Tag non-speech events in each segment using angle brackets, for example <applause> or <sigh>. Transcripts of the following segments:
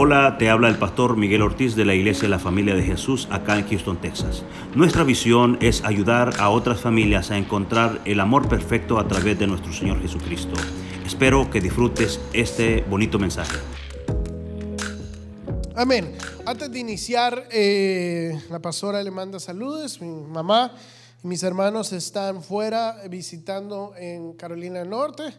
Hola, te habla el pastor Miguel Ortiz de la Iglesia de la Familia de Jesús acá en Houston, Texas. Nuestra visión es ayudar a otras familias a encontrar el amor perfecto a través de nuestro Señor Jesucristo. Espero que disfrutes este bonito mensaje. Amén. Antes de iniciar, eh, la pastora le manda saludos. Mi mamá y mis hermanos están fuera visitando en Carolina del Norte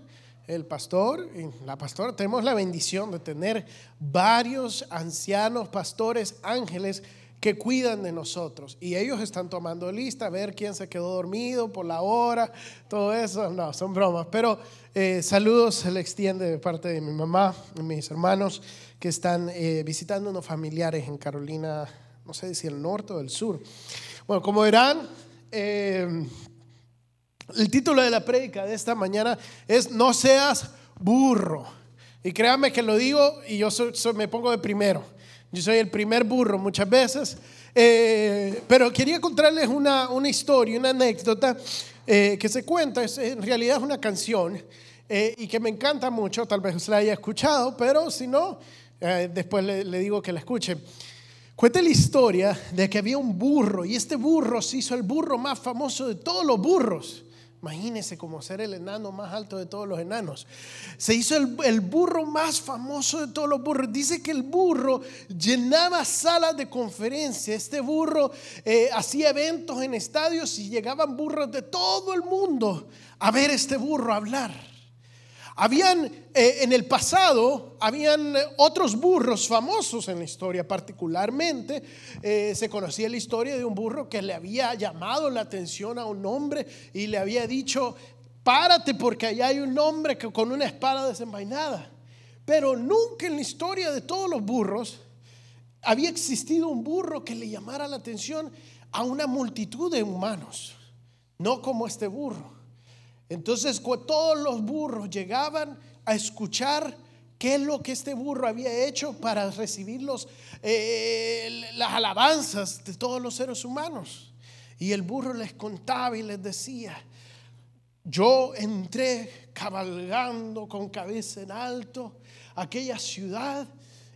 el pastor la pastora, tenemos la bendición de tener varios ancianos, pastores, ángeles que cuidan de nosotros. Y ellos están tomando lista, a ver quién se quedó dormido por la hora, todo eso. No, son bromas. Pero eh, saludos se le extiende de parte de mi mamá y mis hermanos que están eh, visitando unos familiares en Carolina, no sé si el norte o el sur. Bueno, como verán, eh, el título de la prédica de esta mañana es No seas burro. Y créanme que lo digo y yo me pongo de primero. Yo soy el primer burro muchas veces. Eh, pero quería contarles una, una historia, una anécdota eh, que se cuenta. Es, en realidad es una canción eh, y que me encanta mucho. Tal vez la haya escuchado, pero si no, después le, le digo que la escuche. Cuenta la historia de que había un burro y este burro se hizo el burro más famoso de todos los burros. Imagínese como ser el enano más alto de todos los enanos. Se hizo el, burro más famoso de todos los burros. Dice que el burro llenaba salas de conferencia. Este burro eh, hacía eventos en estadios y llegaban burros de todo el mundo a ver este burro hablar. Habían eh, en el pasado, habían otros burros famosos en la historia, particularmente eh, se conocía la historia de un burro que le había llamado la atención a un hombre y le había dicho, párate porque allá hay un hombre que, con una espada desenvainada. Pero nunca en la historia de todos los burros había existido un burro que le llamara la atención a una multitud de humanos, no como este burro. Entonces todos los burros llegaban a escuchar qué es lo que este burro había hecho para recibir eh, las alabanzas de todos los seres humanos. Y el burro les contaba y les decía, yo entré cabalgando con cabeza en alto a aquella ciudad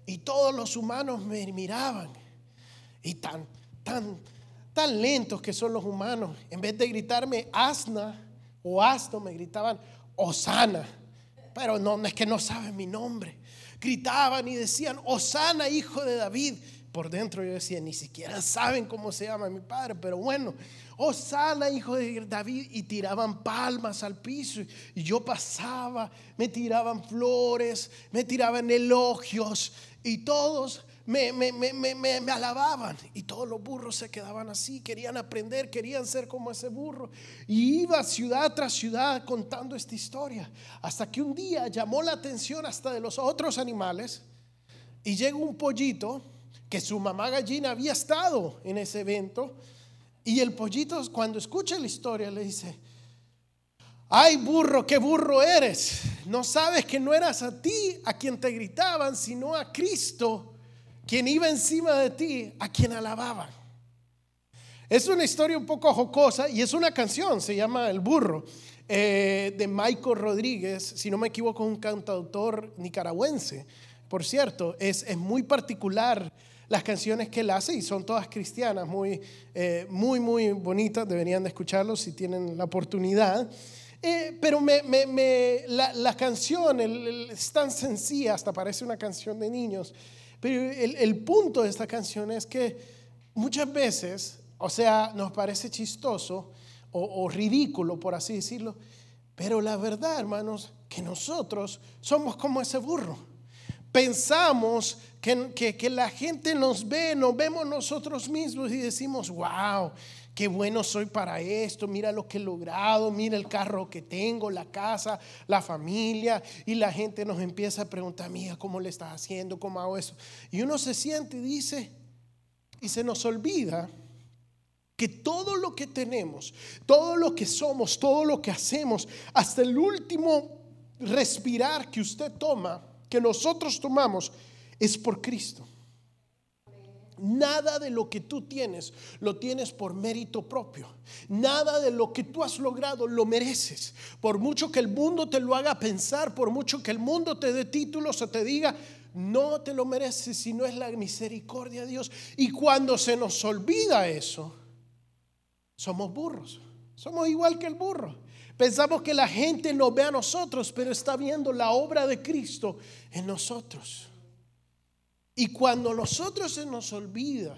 y todos los humanos me miraban. Y tan, tan, tan lentos que son los humanos, en vez de gritarme asna, o Asto me gritaban, Osana. Pero no, es que no saben mi nombre. Gritaban y decían, Osana, hijo de David. Por dentro yo decía, ni siquiera saben cómo se llama mi padre, pero bueno, Osana, hijo de David, y tiraban palmas al piso. Y yo pasaba, me tiraban flores, me tiraban elogios, y todos me, me, me, me, alababan y todos los burros se quedaban así, querían aprender, querían ser como ese burro. Y iba ciudad tras ciudad contando esta historia, hasta que un día llamó la atención hasta de los otros animales y llegó un pollito que su mamá gallina había estado en ese evento y el pollito cuando escucha la historia le dice, ay burro, qué burro eres, no sabes que no eras a ti a quien te gritaban, sino a Cristo quien iba encima de ti, a quien alababan. Es una historia un poco jocosa y es una canción, se llama El Burro, eh, de Michael Rodríguez, si no me equivoco, un cantautor nicaragüense. Por cierto, es, es muy particular las canciones que él hace y son todas cristianas, muy, eh, muy, muy bonitas, deberían de escucharlo si tienen la oportunidad. Eh, pero me, me, la, canción es tan sencilla, hasta parece una canción de niños, pero el, punto de esta canción es que muchas veces, o sea, nos parece chistoso o, ridículo, por así decirlo, pero la verdad, hermanos, que nosotros somos como ese burro. Pensamos que, que, que, la gente nos ve, nos vemos nosotros mismos y decimos, wow, qué bueno soy para esto, mira lo que he logrado, mira el carro que tengo, la casa, la familia, y la gente nos empieza a preguntar, mira, ¿cómo le estás haciendo? ¿Cómo hago eso? Y uno se siente y dice, y se nos olvida que todo lo que tenemos, todo lo que somos, todo lo que hacemos, hasta el último respirar que usted toma, que nosotros tomamos, es por Cristo. Nada de lo que tú tienes lo tienes por mérito propio. Nada de lo que tú has logrado lo mereces. Por mucho que el mundo te lo haga pensar, por mucho que el mundo te dé títulos o te diga, no te lo mereces, sino es la misericordia de Dios. Y cuando se nos olvida eso, somos burros. Somos igual que el burro. Pensamos que la gente no ve a nosotros, pero está viendo la obra de Cristo en nosotros. Y cuando nosotros se nos olvida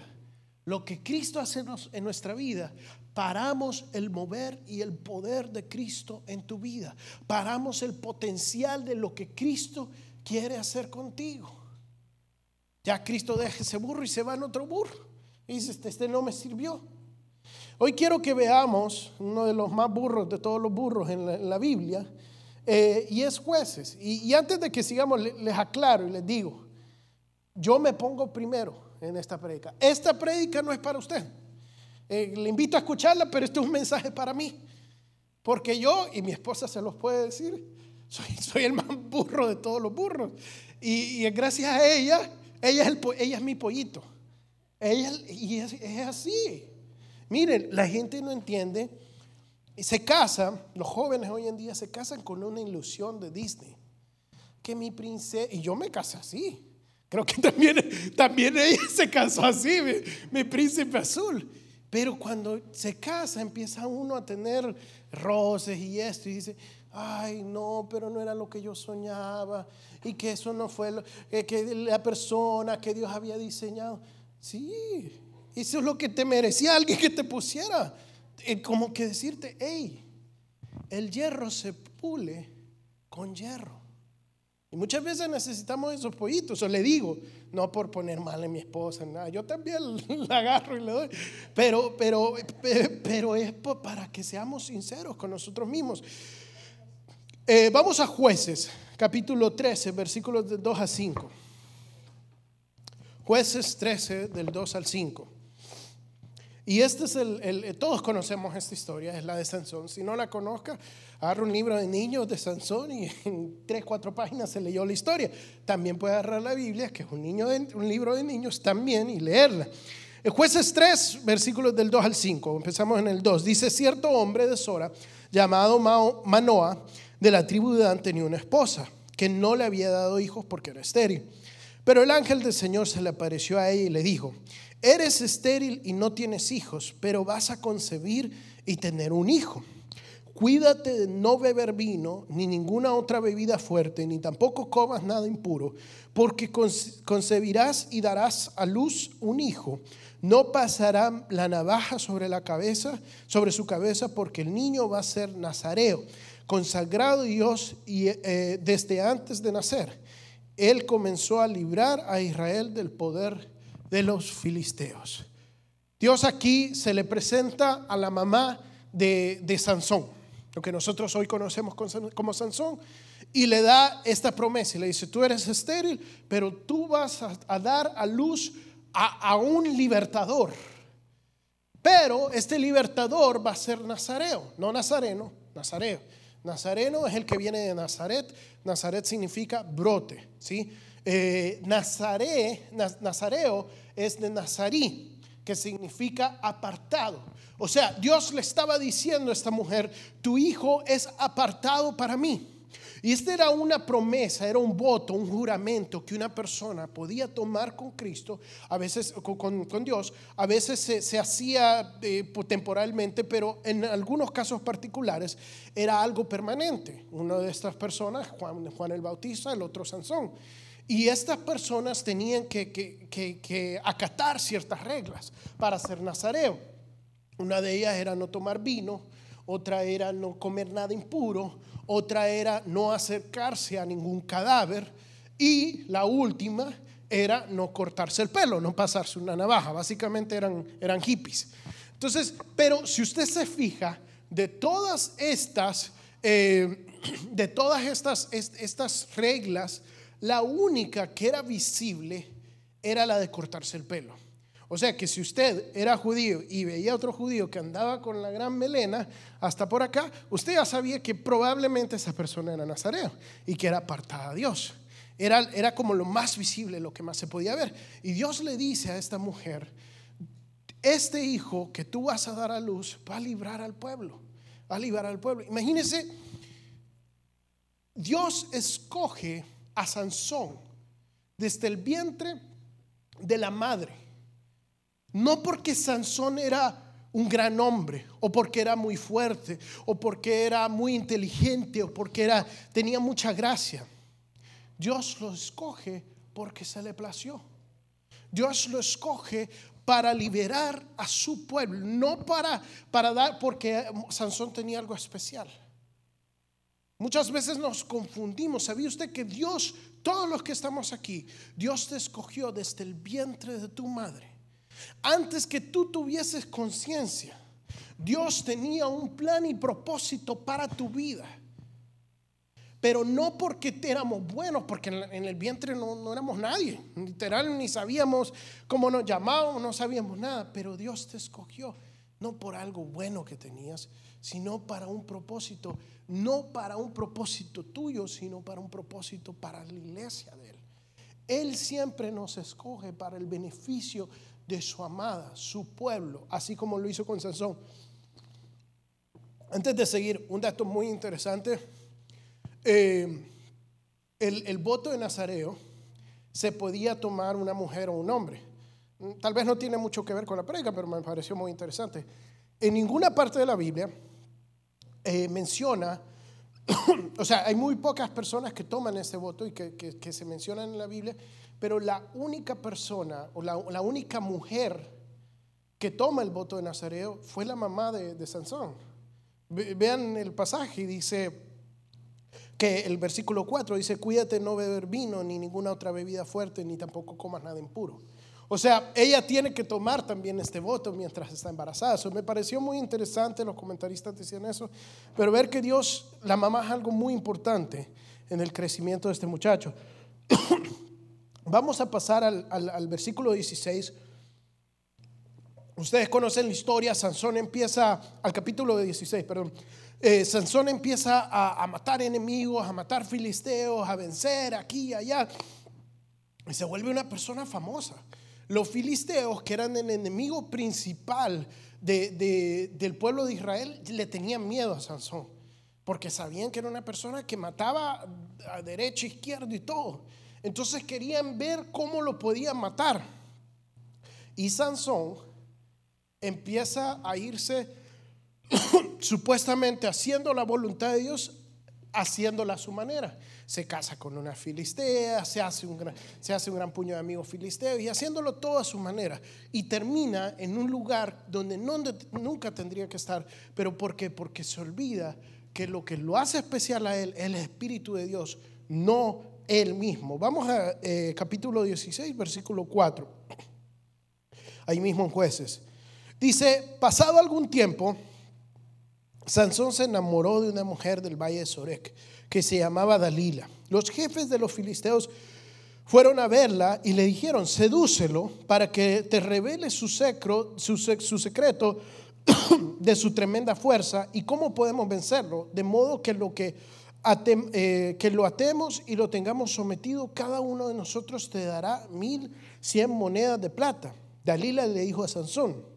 lo que Cristo hace en nuestra vida, paramos el mover y el poder de Cristo en tu vida. Paramos el potencial de lo que Cristo quiere hacer contigo. Ya Cristo deja ese burro y se va en otro burro. Y dice, este, este no me sirvió. Hoy quiero que veamos uno de los más burros de todos los burros en la, Biblia, eh, y es jueces. Y, antes de que sigamos, les, aclaro y les digo, yo me pongo primero en esta prédica. Esta prédica no es para usted. Eh, le invito a escucharla, pero este es un mensaje para mí. Porque yo, y mi esposa se los puede decir, <laughs> soy, soy el más burro de todos los burros. Y, gracias a ella, ella es, el, ella es mi pollito. Ella, y es, es así. Miren, la gente no entiende. Y se casa, los jóvenes hoy en día se casan con una ilusión de Disney. Que mi princesa, y yo me casé así. Creo que también, también ella se casó así, mi, príncipe azul. Pero cuando se casa empieza uno a tener roces y esto y dice, ay no, pero no era lo que yo soñaba y que eso no fue lo, que la persona que Dios había diseñado. Sí, eso es lo que te merecía alguien que te pusiera. Eh, como que decirte, hey, el hierro se pule con hierro. Y muchas veces necesitamos esos pollitos. O le digo, no por poner mal a mi esposa, nada. Yo también <laughs> la agarro y le doy. Pero, pero, pero es para que seamos sinceros con nosotros mismos. Eh, vamos a jueces, capítulo 13, versículos de 2 a 5. Jueces 13, del 2 al 5. Y este es el, todos conocemos esta historia, es la de Sansón. Si no la conozca, agarra un libro de niños de Sansón y <laughs> en tres, cuatro páginas se leyó la historia. También puede agarrar la Biblia, que es un, libro de niños también, y leerla. El jueces 3, versículos del 2 al 5. Empezamos en el 2. Dice, cierto hombre de Sora, llamado Manoa, de la tribu de Dan, tenía una esposa, que no le había dado hijos porque era estéril. Pero el ángel del Señor se le apareció a ella y le dijo, eres estéril y no tienes hijos, pero vas a concebir y tener un hijo. Cuídate de no beber vino, ni ninguna otra bebida fuerte, ni tampoco comas nada impuro, porque concebirás y darás a luz un hijo. No pasará la navaja sobre la cabeza, sobre su cabeza, porque el niño va a ser nazareo, consagrado Dios y, eh, desde antes de nacer. Él comenzó a librar a Israel del poder de los filisteos. Dios aquí se le presenta a la mamá de, Sansón, lo que nosotros hoy conocemos como Sansón, y le da esta promesa y le dice, tú eres estéril, pero tú vas a, dar a luz a, a, un libertador. Pero este libertador va a ser nazareo, no nazareno, nazareo. Nazareno es el que viene de Nazaret. Nazaret significa brote, ¿sí? Eh, Nazareo es de Nazarí, que significa apartado. O sea, Dios le estaba diciendo a esta mujer, tu hijo es apartado para mí. Y esta era una promesa, era un voto, un juramento que una persona podía tomar con Cristo, a veces con, Dios, a veces se, hacía eh, temporalmente, pero en algunos casos particulares era algo permanente. Una de estas personas, Juan, Juan el Bautista, el otro Sansón. Y estas personas tenían que, acatar ciertas reglas para ser nazareo. Una de ellas era no tomar vino, otra era no comer nada impuro, otra era no acercarse a ningún cadáver y la última era no cortarse el pelo, no pasarse una navaja. Básicamente eran, eran hippies. Entonces, pero si usted se fija, de todas estas, eh, <clears throat> de todas estas, estas reglas, la única que era visible era la de cortarse el pelo. O sea que si usted era judío y veía a otro judío que andaba con la gran melena hasta por acá, usted ya sabía que probablemente esa persona era nazareo y que era apartada a Dios. Era, era como lo más visible, lo que más se podía ver. Y Dios le dice a esta mujer, este hijo que tú vas a dar a luz va a librar al pueblo, va a librar al pueblo. Imagínese, Dios escoge a Sansón desde el vientre de la madre. No porque Sansón era un gran hombre, o porque era muy fuerte, o porque era muy inteligente, o porque era, tenía mucha gracia. Dios lo escoge porque se le plació. Dios lo escoge para liberar a su pueblo, no para, para dar, porque Sansón tenía algo especial. Muchas veces nos confundimos. ¿Sabía usted que Dios, todos los que estamos aquí, Dios te escogió desde el vientre de tu madre? Antes que tú tuvieses conciencia, Dios tenía un plan y propósito para tu vida. Pero no porque éramos buenos, porque en el vientre no, éramos nadie. Literal, ni sabíamos cómo nos llamábamos, no sabíamos nada. Pero Dios te escogió, no por algo bueno que tenías, sino para un propósito no para un propósito tuyo, sino para un propósito para la iglesia de Él. Él siempre nos escoge para el beneficio de su amada, su pueblo, así como lo hizo con Sansón. Antes de seguir, un dato muy interesante. Eh, el, el voto de Nazareo se podía tomar una mujer o un hombre. Tal vez no tiene mucho que ver con la prega, pero me pareció muy interesante. En ninguna parte de la Biblia eh, menciona, <coughs> o sea, hay muy pocas personas que toman ese voto y que, se mencionan en la Biblia, pero la única persona o la, única mujer que toma el voto de Nazareo fue la mamá de, de Sansón. Vean el pasaje, dice que el versículo 4 dice, cuídate no beber vino ni ninguna otra bebida fuerte, ni tampoco comas nada impuro. O sea, ella tiene que tomar también este voto mientras está embarazada. Eso me pareció muy interesante, los comentaristas decían eso, pero ver que Dios, la mamá es algo muy importante en el crecimiento de este muchacho. <coughs> Vamos a pasar al, versículo 16. Ustedes conocen la historia, Sansón empieza, al capítulo 16, perdón, eh, Sansón empieza a, a matar enemigos, a matar filisteos, a vencer aquí y allá, y se vuelve una persona famosa. Los filisteos, que eran el enemigo principal del pueblo de Israel, le tenían miedo a Sansón, porque sabían que era una persona que mataba a derecha, izquierda y todo. Entonces querían ver cómo lo podían matar. Y Sansón empieza a irse <coughs> supuestamente haciendo la voluntad de Dios, haciéndola a su manera se casa con una filistea, se hace un gran, se hace un gran puño de amigos filisteos y haciéndolo todo a su manera. Y termina en un lugar donde no, nunca tendría que estar. ¿Pero por qué? Porque se olvida que lo que lo hace especial a él es el Espíritu de Dios, no él mismo. Vamos a eh, capítulo 16, versículo 4. Ahí mismo en jueces. Dice, pasado algún tiempo, Sansón se enamoró de una mujer del valle de Sorek que se llamaba Dalila. Los jefes de los filisteos fueron a verla y le dijeron, sedúcelo para que te revele su, secreto <coughs> de su tremenda fuerza y cómo podemos vencerlo, de modo que lo que, eh, que lo atemos y lo tengamos sometido, cada uno de nosotros te dará mil cien monedas de plata. Dalila le dijo a Sansón,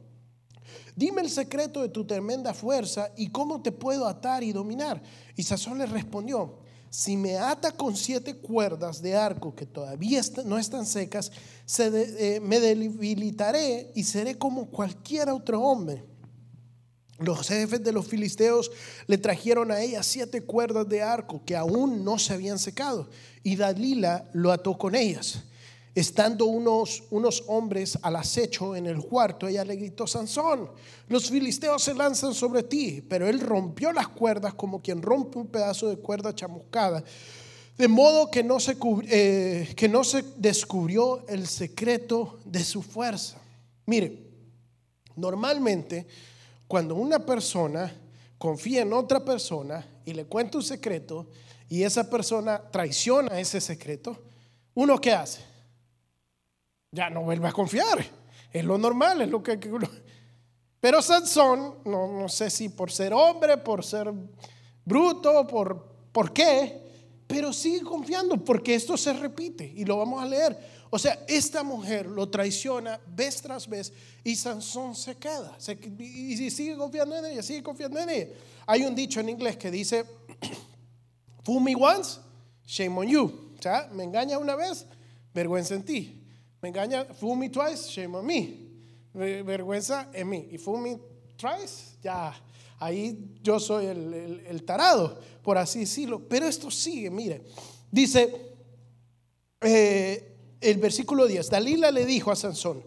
dime el secreto de tu tremenda fuerza y cómo te puedo atar y dominar. Y Sansón le respondió, si me ata con siete cuerdas de arco que todavía no están secas, eh, me debilitaré y seré como cualquier otro hombre. Los jefes de los filisteos le trajeron a ella siete cuerdas de arco que aún no se habían secado y Dalila lo ató con ellas. Estando unos, unos hombres al acecho en el cuarto, ella le gritó, Sansón, los filisteos se lanzan sobre ti, pero él rompió las cuerdas como quien rompe un pedazo de cuerda chamuscada, de modo que no se, eh, que no se descubrió el secreto de su fuerza. Mire, normalmente cuando una persona confía en otra persona y le cuenta un secreto y esa persona traiciona ese secreto, ¿uno qué hace? Ya no vuelve a confiar. Es lo normal, es lo que... Pero Sansón, no, no sé si por ser hombre, por ser bruto, por, por qué, pero sigue confiando porque esto se repite y lo vamos a leer. O sea, esta mujer lo traiciona vez tras vez y Sansón se queda y sigue confiando en ella, sigue confiando en ella. Hay un dicho en inglés que dice, fool me once, shame on you. O sea, me engaña una vez, vergüenza en ti. Me engaña, fool me twice, shame on me. Vergüenza en mí. Y fool me thrice, ya, ahí yo soy el, tarado, por así decirlo. Pero esto sigue, mire. Dice eh, el versículo 10, Dalila le dijo a Sansón,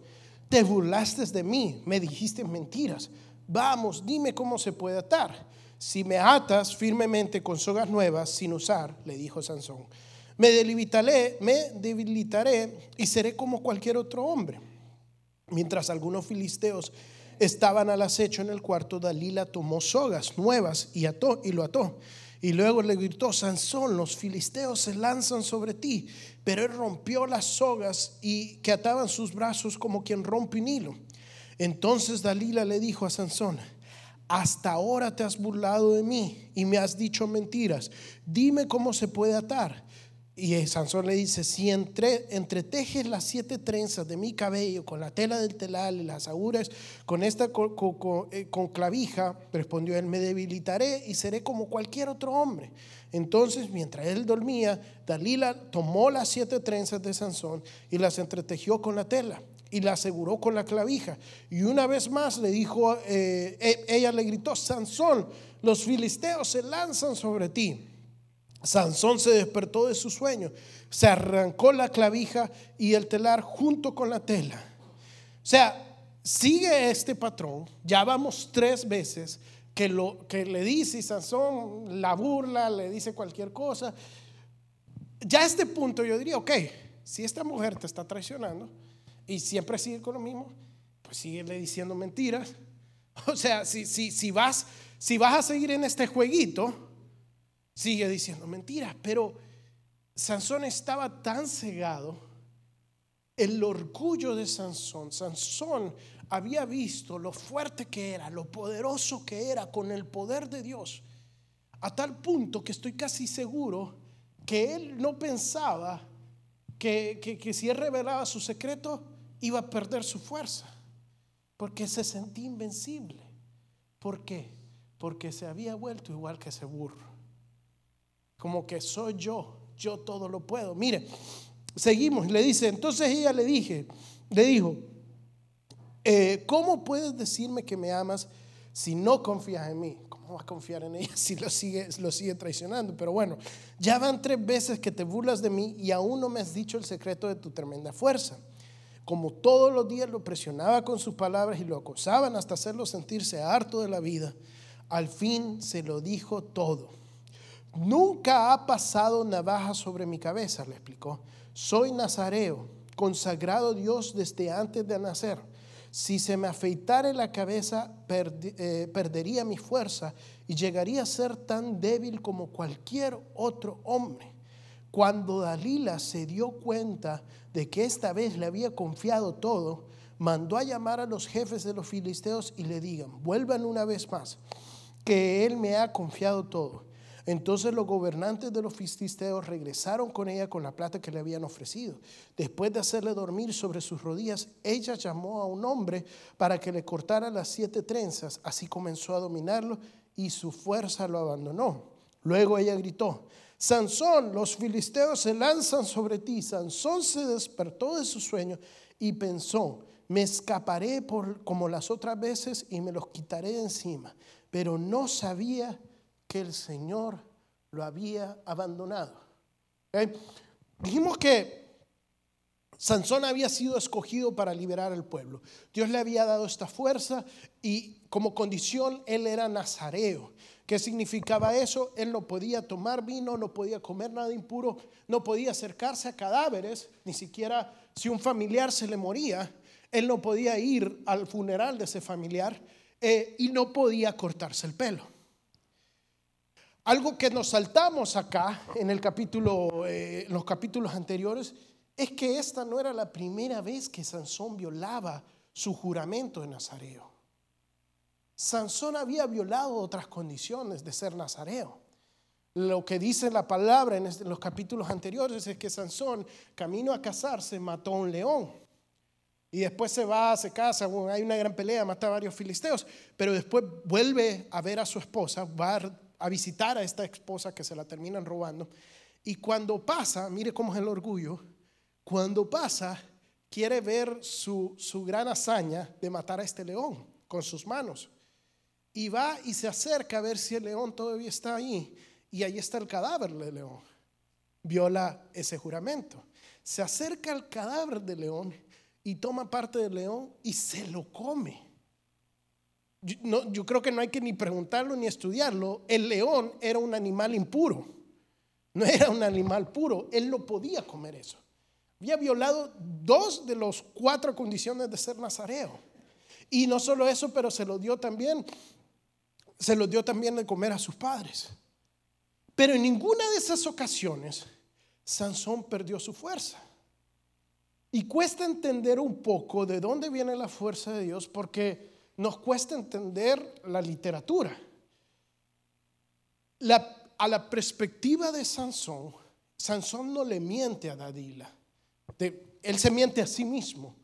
te burlaste de mí, me dijiste mentiras. Vamos, dime cómo se puede atar. Si me atas firmemente con sogas nuevas sin usar, le dijo Sansón, me debilitaré, me debilitaré y seré como cualquier otro hombre. Mientras algunos filisteos estaban al acecho en el cuarto, Dalila tomó sogas nuevas y ató y lo ató. Y luego le gritó, Sansón, los filisteos se lanzan sobre ti. Pero él rompió las sogas y que ataban sus brazos como quien rompe un hilo. Entonces Dalila le dijo a Sansón, hasta ahora te has burlado de mí y me has dicho mentiras. Dime cómo se puede atar. Y Sansón le dice, si entre, entretejes las siete trenzas de mi cabello con la tela del telar y las aguras con esta eh, con, clavija, respondió él, me debilitaré y seré como cualquier otro hombre. Entonces, mientras él dormía, Dalila tomó las siete trenzas de Sansón y las entretejió con la tela y la aseguró con la clavija. Y una vez más le dijo, eh, e, ella le gritó, Sansón, los filisteos se lanzan sobre ti. Sansón se despertó de su sueño, se arrancó la clavija y el telar junto con la tela. O sea, sigue este patrón, ya vamos tres veces que, lo, que le dice Sansón la burla, le dice cualquier cosa. Ya a este punto yo diría, ok, si esta mujer te está traicionando y siempre sigue con lo mismo, pues sigue diciendo mentiras. <laughs> O sea, si, si, si, vas, si vas a seguir en este jueguito, sigue diciendo mentiras, pero Sansón estaba tan cegado, el orgullo de Sansón, Sansón había visto lo fuerte que era, lo poderoso que era con el poder de Dios, a tal punto que estoy casi seguro que él no pensaba que, que, si él revelaba su secreto iba a perder su fuerza, porque se sentía invencible. ¿Por qué? Porque se había vuelto igual que ese burro como que soy yo, yo todo lo puedo. Mire, seguimos, le dice, entonces ella le dije, le dijo, eh, ¿cómo puedes decirme que me amas si no confías en mí? ¿Cómo vas a confiar en ella <laughs> si lo sigue, lo sigue traicionando? Pero bueno, ya van tres veces que te burlas de mí y aún no me has dicho el secreto de tu tremenda fuerza. Como todos los días lo presionaba con sus palabras y lo acosaban hasta hacerlo sentirse harto de la vida, al fin se lo dijo todo. Nunca ha pasado navaja sobre mi cabeza, le explicó. Soy nazareo, consagrado a Dios desde antes de nacer. Si se me afeitara la cabeza, eh, perdería mi fuerza y llegaría a ser tan débil como cualquier otro hombre. Cuando Dalila se dio cuenta de que esta vez le había confiado todo, mandó a llamar a los jefes de los filisteos y le digan, vuelvan una vez más, que él me ha confiado todo. Entonces los gobernantes de los filisteos regresaron con ella con la plata que le habían ofrecido. Después de hacerle dormir sobre sus rodillas, ella llamó a un hombre para que le cortara las siete trenzas. Así comenzó a dominarlo y su fuerza lo abandonó. Luego ella gritó, Sansón, los filisteos se lanzan sobre ti. Sansón se despertó de su sueño y pensó, me escaparé como las otras veces y me los quitaré de encima. Pero no sabía que el Señor lo había abandonado. Dijimos que Sansón había sido escogido para liberar al pueblo. Dios le había dado esta fuerza y como condición él era nazareo. ¿Qué significaba eso? Él no podía tomar vino, no podía comer nada impuro, no podía acercarse a cadáveres, ni siquiera si un familiar se le moría, él no podía ir al funeral de ese familiar eh, y no podía cortarse el pelo. Algo que nos saltamos acá en el capítulo, eh, los capítulos anteriores, es que esta no era la primera vez que Sansón violaba su juramento de Nazareo. Sansón había violado otras condiciones de ser nazareo. Lo que dice la palabra en los capítulos anteriores es que Sansón, camino a casarse, mató a un león. Y después se va, se casa, hay una gran pelea, mata a varios filisteos, pero después vuelve a ver a su esposa, va a visitar a esta esposa que se la terminan robando. Y cuando pasa, mire cómo es el orgullo, Cuando pasa, quiere ver su, su gran hazaña de matar a este león con sus manos. Y va y se acerca a ver si el león todavía está ahí. Y ahí está el cadáver del león. Viola ese juramento. Se acerca al cadáver del león y toma parte del león y se lo come. Yo, no, yo creo que no hay que ni preguntarlo ni estudiarlo. El león era un animal impuro. No era un animal puro. Él no podía comer eso. Había violado dos de las cuatro condiciones de ser nazareo. Y no solo eso, pero se lo dio también, se lo dio también de comer a sus padres. Pero en ninguna de esas ocasiones Sansón perdió su fuerza. Y cuesta entender un poco de dónde viene la fuerza de Dios porque nos cuesta entender la literatura. a la perspectiva de Sansón, Sansón no le miente a Dalila. él se miente a sí mismo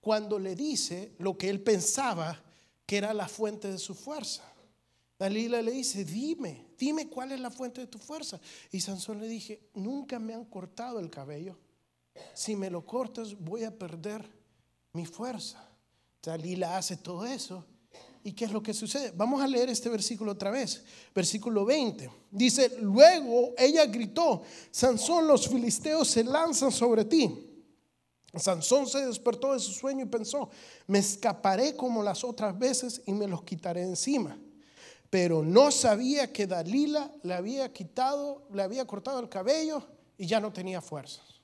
cuando le dice lo que él pensaba que era la fuente de su fuerza. Dalila le dice, dime, dime cuál es la fuente de tu fuerza. Y Sansón le dije, nunca me han cortado el cabello. Si me lo cortas voy a perder mi fuerza. Dalila hace todo eso. ¿Y qué es lo que sucede? Vamos a leer este versículo otra vez. Versículo 20. Dice, luego ella gritó, Sansón, los filisteos se lanzan sobre ti. Sansón se despertó de su sueño y pensó, me escaparé como las otras veces y me los quitaré encima pero no sabía que Dalila le había quitado, le había cortado el cabello y ya no tenía fuerzas.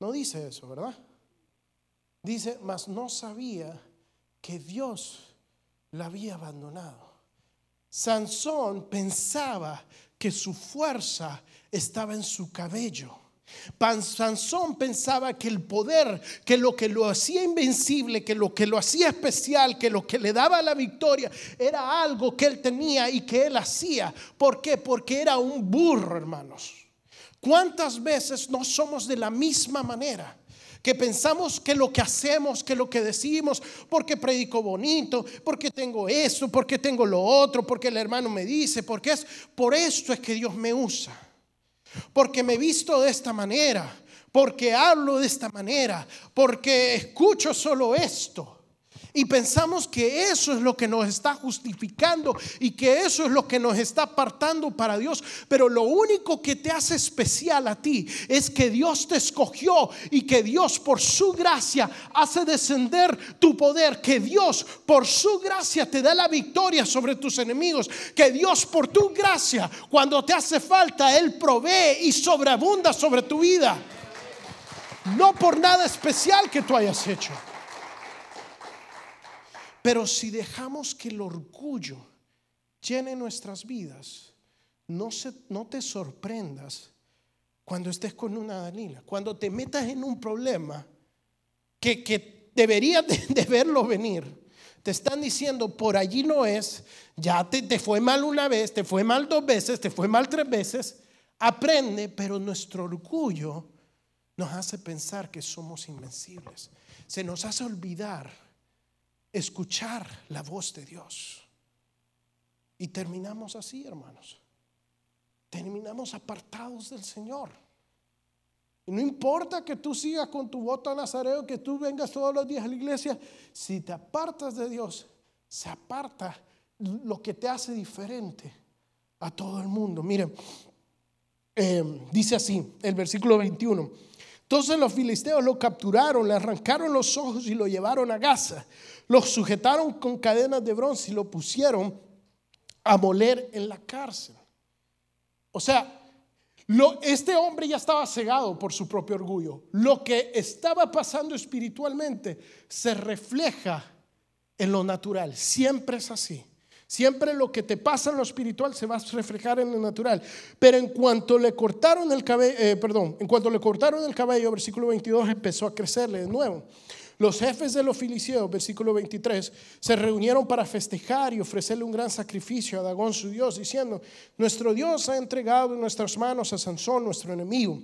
No dice eso, ¿verdad? Dice, mas no sabía que Dios la había abandonado. Sansón pensaba que su fuerza estaba en su cabello. Sansón pensaba que el poder, que lo que lo hacía invencible, que lo que lo hacía especial, que lo que le daba la victoria, era algo que él tenía y que él hacía. ¿Por qué? Porque era un burro, hermanos. ¿Cuántas veces no somos de la misma manera? Que pensamos que lo que hacemos, que lo que decimos, porque predico bonito, porque tengo eso, porque tengo lo otro, porque el hermano me dice, porque es por esto es que Dios me usa. Porque me visto de esta manera, porque hablo de esta manera, porque escucho solo esto. Y pensamos que eso es lo que nos está justificando y que eso es lo que nos está apartando para Dios. Pero lo único que te hace especial a ti es que Dios te escogió y que Dios por su gracia hace descender tu poder. Que Dios por su gracia te da la victoria sobre tus enemigos. Que Dios por tu gracia cuando te hace falta Él provee y sobreabunda sobre tu vida. No por nada especial que tú hayas hecho. Pero si dejamos que el orgullo llene nuestras vidas, no, te sorprendas cuando estés con una Dalila, cuando te metas en un problema que, que deberías de, verlo venir. Te están diciendo, por allí no es, ya te, te fue mal una vez, te fue mal dos veces, te fue mal tres veces. Aprende, pero nuestro orgullo nos hace pensar que somos invencibles. Se nos hace olvidar escuchar la voz de Dios. Y terminamos así, hermanos. Terminamos apartados del Señor. Y no importa que tú sigas con tu voto a Nazareo, que tú vengas todos los días a la iglesia, si te apartas de Dios, se aparta lo que te hace diferente a todo el mundo. Miren, eh, dice así el versículo 21. Entonces los filisteos lo capturaron, le arrancaron los ojos y lo llevaron a Gaza. Lo sujetaron con cadenas de bronce y lo pusieron a moler en la cárcel. O sea, este hombre ya estaba cegado por su propio orgullo. Lo que estaba pasando espiritualmente se refleja en lo natural. Siempre es así. Siempre lo que te pasa en lo espiritual se va a reflejar en lo natural. Pero en cuanto le cortaron el cabello, eh, perdón, en cuanto le cortaron el cabello, versículo 22, empezó a crecerle de nuevo. Los jefes de los filisteos, versículo 23, se reunieron para festejar y ofrecerle un gran sacrificio a Dagón su Dios, diciendo, nuestro Dios ha entregado en nuestras manos a Sansón, nuestro enemigo.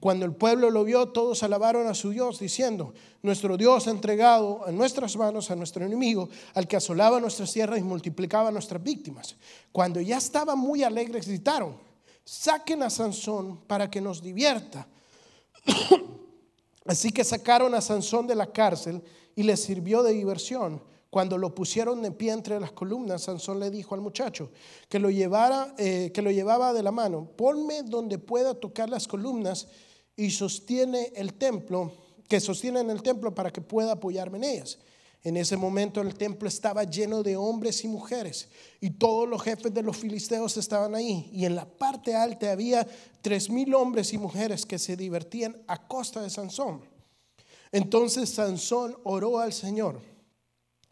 Cuando el pueblo lo vio, todos alabaron a su Dios, diciendo, nuestro Dios ha entregado en nuestras manos a nuestro enemigo, al que asolaba nuestras tierras y multiplicaba nuestras víctimas. Cuando ya estaban muy alegres, gritaron, saquen a Sansón para que nos divierta. <coughs> Así que sacaron a Sansón de la cárcel y le sirvió de diversión. Cuando lo pusieron de pie entre las columnas, Sansón le dijo al muchacho que lo, llevara, eh, que lo llevaba de la mano, ponme donde pueda tocar las columnas y sostiene el templo, que sostienen el templo para que pueda apoyarme en ellas. En ese momento el templo estaba lleno de hombres y mujeres y todos los jefes de los filisteos estaban ahí. Y en la parte alta había tres mil hombres y mujeres que se divertían a costa de Sansón. Entonces Sansón oró al Señor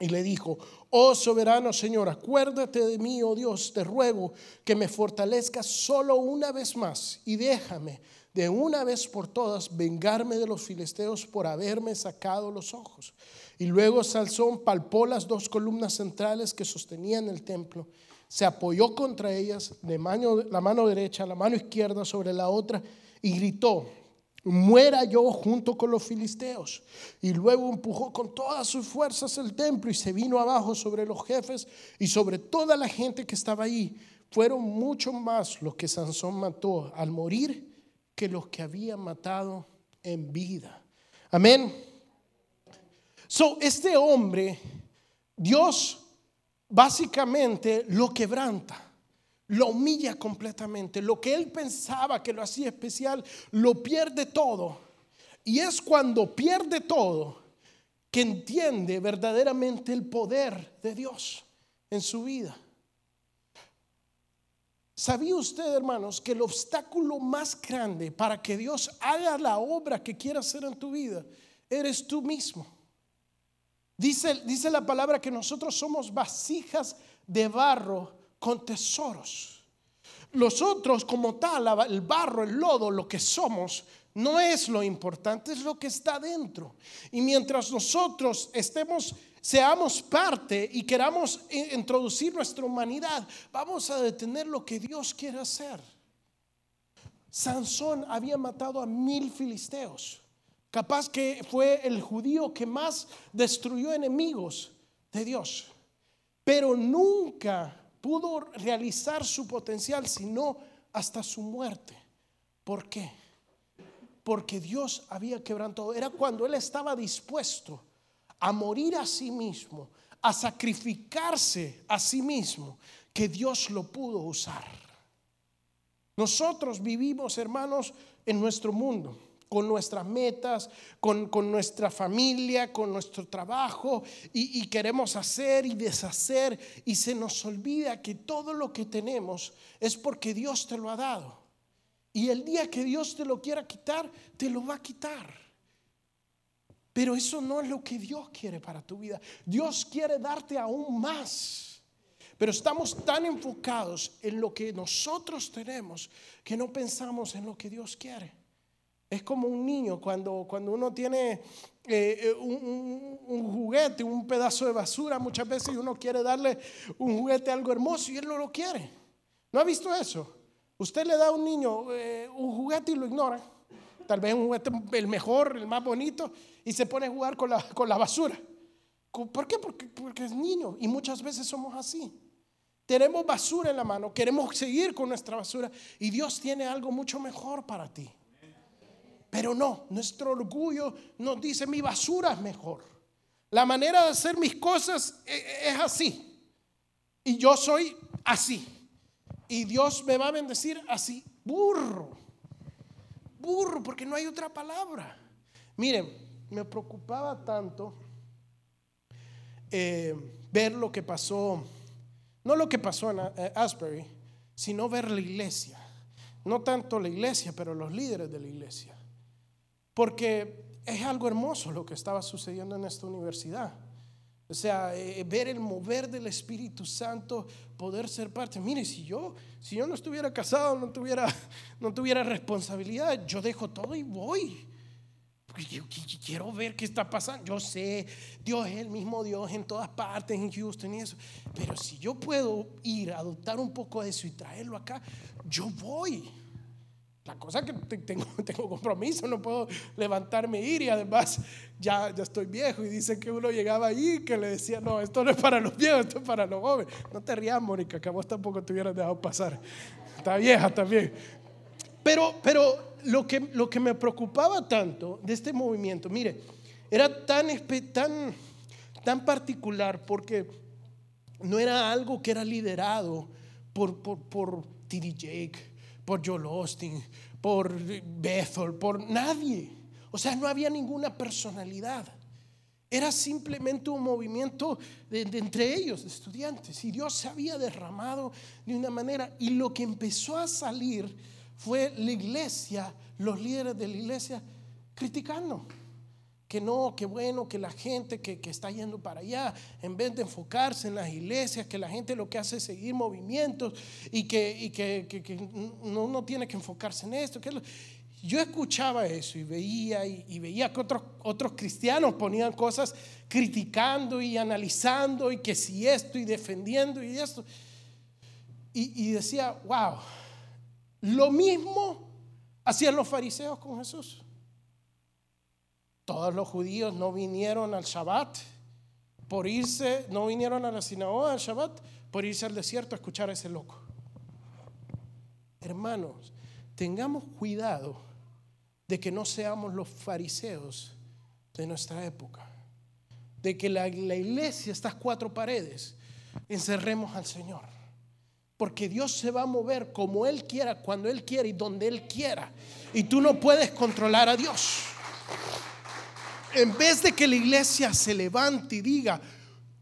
y le dijo, oh soberano Señor, acuérdate de mí, oh Dios, te ruego que me fortalezcas solo una vez más y déjame de una vez por todas vengarme de los filisteos por haberme sacado los ojos. Y luego Sansón palpó las dos columnas centrales que sostenían el templo, se apoyó contra ellas, de mano, la mano derecha, la mano izquierda sobre la otra, y gritó, muera yo junto con los filisteos. Y luego empujó con todas sus fuerzas el templo y se vino abajo sobre los jefes y sobre toda la gente que estaba ahí. Fueron mucho más los que Sansón mató al morir que los que había matado en vida. Amén. So, este hombre, Dios básicamente lo quebranta lo humilla completamente. Lo que él pensaba que lo hacía especial, lo pierde todo. Y es cuando pierde todo que entiende verdaderamente el poder de Dios en su vida. ¿Sabía usted, hermanos, que el obstáculo más grande para que Dios haga la obra que quiera hacer en tu vida eres tú mismo? Dice, dice la palabra que nosotros somos vasijas de barro con tesoros. Los otros, como tal, el barro, el lodo, lo que somos, no es lo importante, es lo que está dentro. Y mientras nosotros estemos, seamos parte y queramos introducir nuestra humanidad, vamos a detener lo que Dios quiere hacer. Sansón había matado a mil filisteos. Capaz que fue el judío que más destruyó enemigos de Dios. Pero nunca pudo realizar su potencial, sino hasta su muerte. ¿Por qué? Porque Dios había quebrantado. Era cuando Él estaba dispuesto a morir a sí mismo, a sacrificarse a sí mismo, que Dios lo pudo usar. Nosotros vivimos, hermanos, en nuestro mundo con nuestras metas, con, nuestra familia, con nuestro trabajo y, y, queremos hacer y deshacer y se nos olvida que todo lo que tenemos es porque Dios te lo ha dado. Y el día que Dios te lo quiera quitar, te lo va a quitar. Pero eso no es lo que Dios quiere para tu vida. Dios quiere darte aún más. Pero estamos tan enfocados en lo que nosotros tenemos que no pensamos en lo que Dios quiere. Es como un niño cuando, cuando uno tiene eh, eh, un, juguete, un pedazo de basura, muchas veces uno quiere darle un juguete algo hermoso y él no lo quiere. ¿No ha visto eso? Usted le da a un niño eh, un juguete y lo ignora. Tal vez un juguete el mejor, el más bonito, y se pone a jugar con la, con la basura. ¿Por qué? Porque, porque es niño y muchas veces somos así. Tenemos basura en la mano, queremos seguir con nuestra basura y Dios tiene algo mucho mejor para ti. Pero no, nuestro orgullo nos dice mi basura es mejor. La manera de hacer mis cosas e, e, es así. Y yo soy así. Y Dios me va a bendecir así. Burro. Burro, porque no hay otra palabra. Miren, me preocupaba tanto eh, ver lo que pasó, no lo que pasó en eh, Asbury, sino ver la iglesia. No tanto la iglesia, pero los líderes de la iglesia. Porque es algo hermoso lo que estaba sucediendo en esta universidad. O sea, eh, ver el mover del Espíritu Santo, poder ser parte. Mire, si yo, si yo no estuviera casado, no tuviera, <laughs> no tuviera responsabilidad, yo dejo todo y voy. Porque yo quiero ver qué está pasando. Yo sé, Dios es el mismo Dios en todas partes, en Houston y eso. Pero si yo puedo ir adoptar un poco de eso y traerlo acá, yo voy. La cosa es que tengo, <laughs> tengo compromiso, no puedo levantarme e ir y además ya, ya estoy viejo y dice que uno llegaba ahí que le decía, no, esto no es para los viejos, esto es para los jóvenes. No te rías, Mónica, que a vos tampoco te hubieras dejado pasar. Está vieja también. Pero, pero lo que, lo que me preocupaba tanto de este movimiento, mire, era tan, tan, tan particular porque no era algo que era liderado por, por, por T.D. Jake, por Joel Austin, por Bethel, por nadie. O sea, no había ninguna personalidad. Era simplemente un movimiento de, entre ellos, estudiantes. Y Dios se había derramado de una manera. Y lo que empezó a salir fue la iglesia, los líderes de la iglesia, criticando. Que no, que bueno, que la gente que, está yendo para allá, en vez de enfocarse en las iglesias, que la gente lo que hace es seguir movimientos y que, que, no, no, tiene que enfocarse en esto. Que yo escuchaba eso y veía y, veía que otros, otros cristianos ponían cosas criticando y analizando y que si esto y defendiendo y esto. Y, y decía, wow, lo mismo hacían los fariseos con Jesús. Todos los judíos no vinieron al Shabbat por irse, no vinieron a la sinagoga al Shabbat por irse al desierto a escuchar a ese loco. Hermanos, tengamos cuidado de que no seamos los fariseos de nuestra época, de que la, iglesia, estas cuatro paredes, encerremos al Señor. Porque Dios se va a mover como Él quiera, cuando Él quiera y donde Él quiera. Y tú no puedes controlar a Dios. En vez de que la iglesia se levante y diga,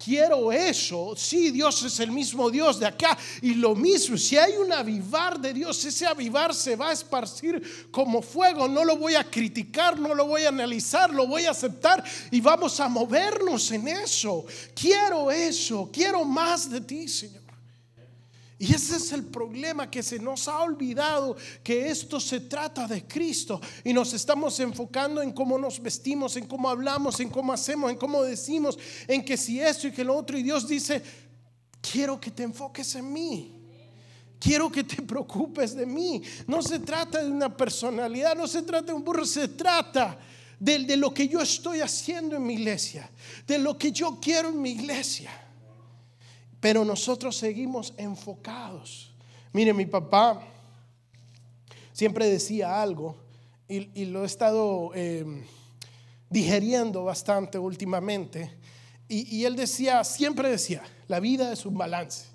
quiero eso. Sí, Dios es el mismo Dios de acá. Y lo mismo, si hay un avivar de Dios, ese avivar se va a esparcir como fuego. No lo voy a criticar, no lo voy a analizar, lo voy a aceptar y vamos a movernos en eso. Quiero eso, quiero más de ti, Señor. Y ese es el problema que se nos ha olvidado que esto se trata de Cristo y nos estamos enfocando en cómo nos vestimos, en cómo hablamos, en cómo hacemos, en cómo decimos, en que si esto y que lo otro y Dios dice, quiero que te enfoques en mí. Quiero que te <laughs> preocupes de mí. No se trata de una personalidad, no se trata de un burro, se trata de, de lo que yo estoy haciendo en mi iglesia, de lo que yo quiero en mi iglesia. Pero nosotros seguimos enfocados. Mire, mi papá siempre decía algo y, lo he estado eh, digeriendo bastante últimamente. Y, él decía, siempre decía, la vida es un balance.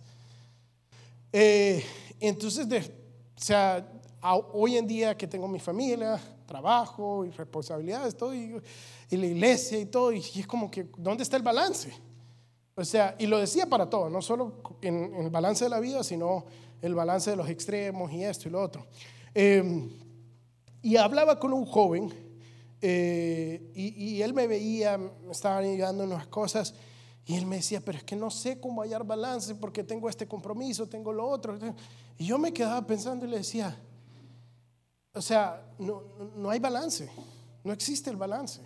Eh, entonces, o sea, hoy en día que tengo mi familia, trabajo y responsabilidades, todo, y, y la iglesia y todo, y es como que, ¿dónde está el balance? O sea, y lo decía para todo, no solo en, el balance de la vida, sino el balance de los extremos y esto y lo otro. Em, y hablaba con un joven eh, y, él me veía, me estaban ayudando en unas cosas y él me decía, pero es que no sé cómo hallar balance porque tengo este compromiso, tengo lo otro. Y yo me quedaba pensando y le decía, o sea, no, no hay balance, no existe el balance.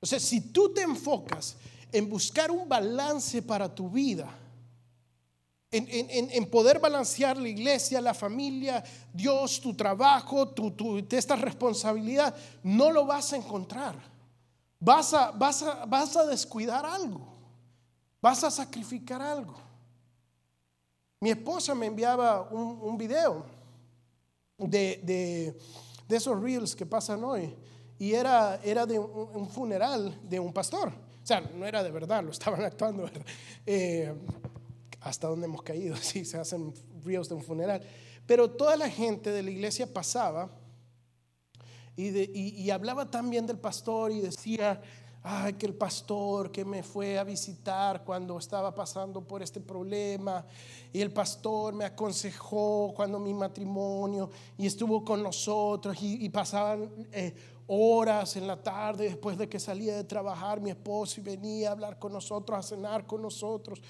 O sea, si tú te enfocas en buscar un balance para tu vida, en, poder balancear la iglesia, la familia, Dios, tu trabajo, tu, esta responsabilidad, no lo vas a encontrar. Vas a, vas a, vas a descuidar algo, vas a sacrificar algo. Mi esposa me enviaba un, video de, de, esos reels que pasan hoy y era, era de un funeral de un pastor. O sea, no era de verdad, lo estaban <laughs> actuando. Eh, hasta donde hemos caído, <laughs> sí, se hacen ríos de un funeral. Pero toda la gente de la iglesia pasaba y, y, hablaba también del pastor y decía, ay, que el pastor que me fue a visitar cuando estaba pasando por este problema y el pastor me aconsejó cuando mi matrimonio y estuvo con nosotros y, pasaban eh, horas en la tarde después de que salía de trabajar mi esposo y venía a hablar con nosotros, a cenar con nosotros.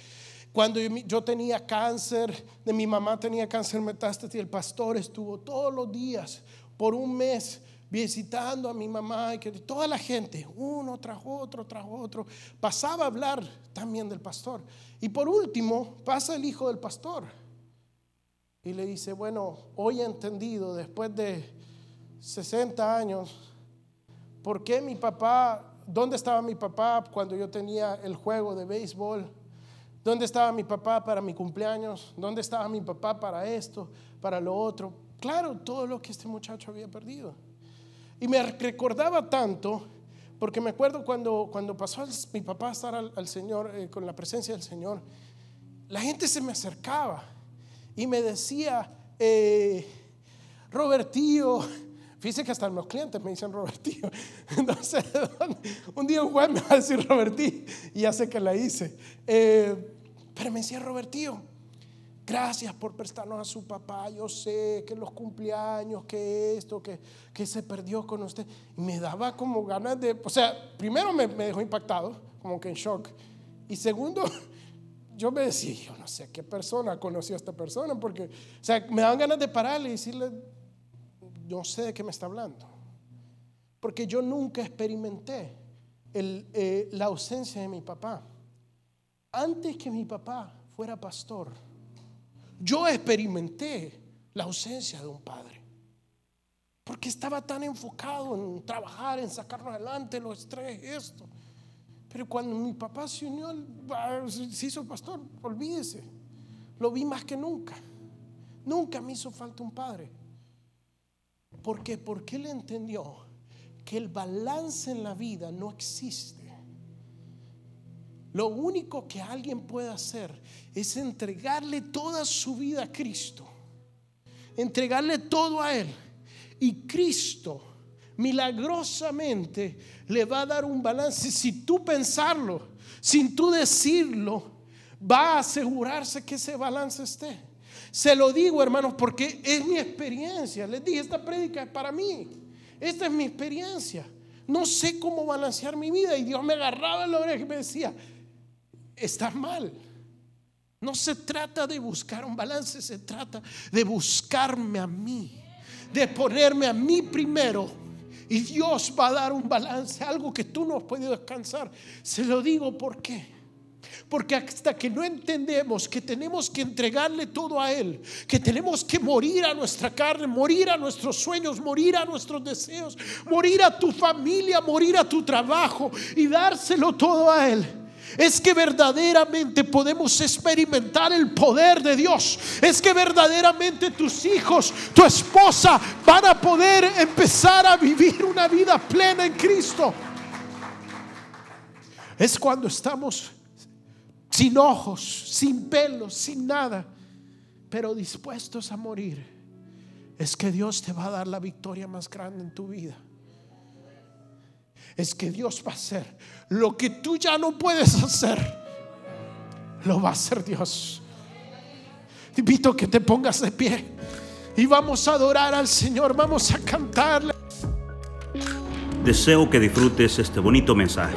Cuando yo tenía cáncer, de mi mamá tenía cáncer metástasis, el pastor estuvo todos los días por un mes visitando a mi mamá y que toda la gente, uno tras otro, tras otro, pasaba a hablar también del pastor. Y por último, pasa el hijo del pastor y le dice, bueno, hoy he entendido, después de 60 años, ¿Por qué mi papá, dónde estaba mi papá cuando yo tenía el juego de béisbol? ¿Dónde estaba mi papá para mi cumpleaños? ¿Dónde estaba mi papá para esto, para lo otro? claro, todo lo que este muchacho había perdido. Y me recordaba tanto, porque me acuerdo cuando, cuando pasó mi papá a estar al, Señor, eh, con la presencia del Señor, la gente se me acercaba y me decía, eh, Robertío, fíjese que hasta los clientes me dicen Robertío. <laughs> Entonces, <laughs> un día un juez me va a decir Robertío y ya sé que la hice. Eh, pero me decía Robertío, Gracias por prestarnos a su papá. Yo sé que los cumpleaños, que esto, que, que se perdió con usted. Y me daba como ganas de, o sea, primero me, me dejó impactado, como que en shock. Y segundo, <laughs> yo me decía, yo no sé qué persona conoció a esta persona, porque, o sea, me daban ganas de pararle y decirle, no sé de qué me está hablando. Porque yo nunca experimenté eh, la ausencia de mi papá. Antes que mi papá fuera pastor, yo experimenté la ausencia de un padre. Porque estaba tan enfocado en trabajar, en sacarnos adelante, los estrés, esto. Pero cuando mi papá se unió, se hizo pastor, olvídese. Lo vi más que nunca. Nunca me hizo falta un padre. ¿Por qué? Porque él entendió que el balance en la vida no existe. Lo único que alguien puede hacer es entregarle toda su vida a Cristo. Entregarle todo a Él. Y Cristo milagrosamente le va a dar un balance. Si tú pensarlo, sin tú decirlo, va a asegurarse que ese balance esté. Se lo digo, hermanos, porque es mi experiencia. Les dije, esta prédica es para mí. Esta es mi experiencia. No sé cómo balancear mi vida. Y Dios me agarraba en la oreja y me decía, estás mal. No se trata de buscar un balance, se trata de buscarme a mí, de ponerme a mí primero. Y Dios va a dar un balance, algo que tú no has podido descansar. Se lo digo por qué. Porque hasta que no entendemos que tenemos que entregarle todo a Él, que tenemos que morir a nuestra carne, morir a nuestros sueños, morir a nuestros deseos, morir a tu familia, morir a tu trabajo y dárselo todo a Él es que verdaderamente podemos experimentar el poder de Dios. Es que verdaderamente tus hijos, tu esposa van a poder empezar a vivir una vida plena en Cristo. Es cuando estamos sin ojos, sin pelos, sin nada, pero dispuestos a morir. Es que Dios te va a dar la victoria más grande en tu vida es que Dios va a hacer lo que tú ya no puedes hacer. Lo va a hacer Dios. Te invito a que te pongas de pie y vamos a adorar al Señor, vamos a cantarle. Deseo que disfrutes este bonito mensaje.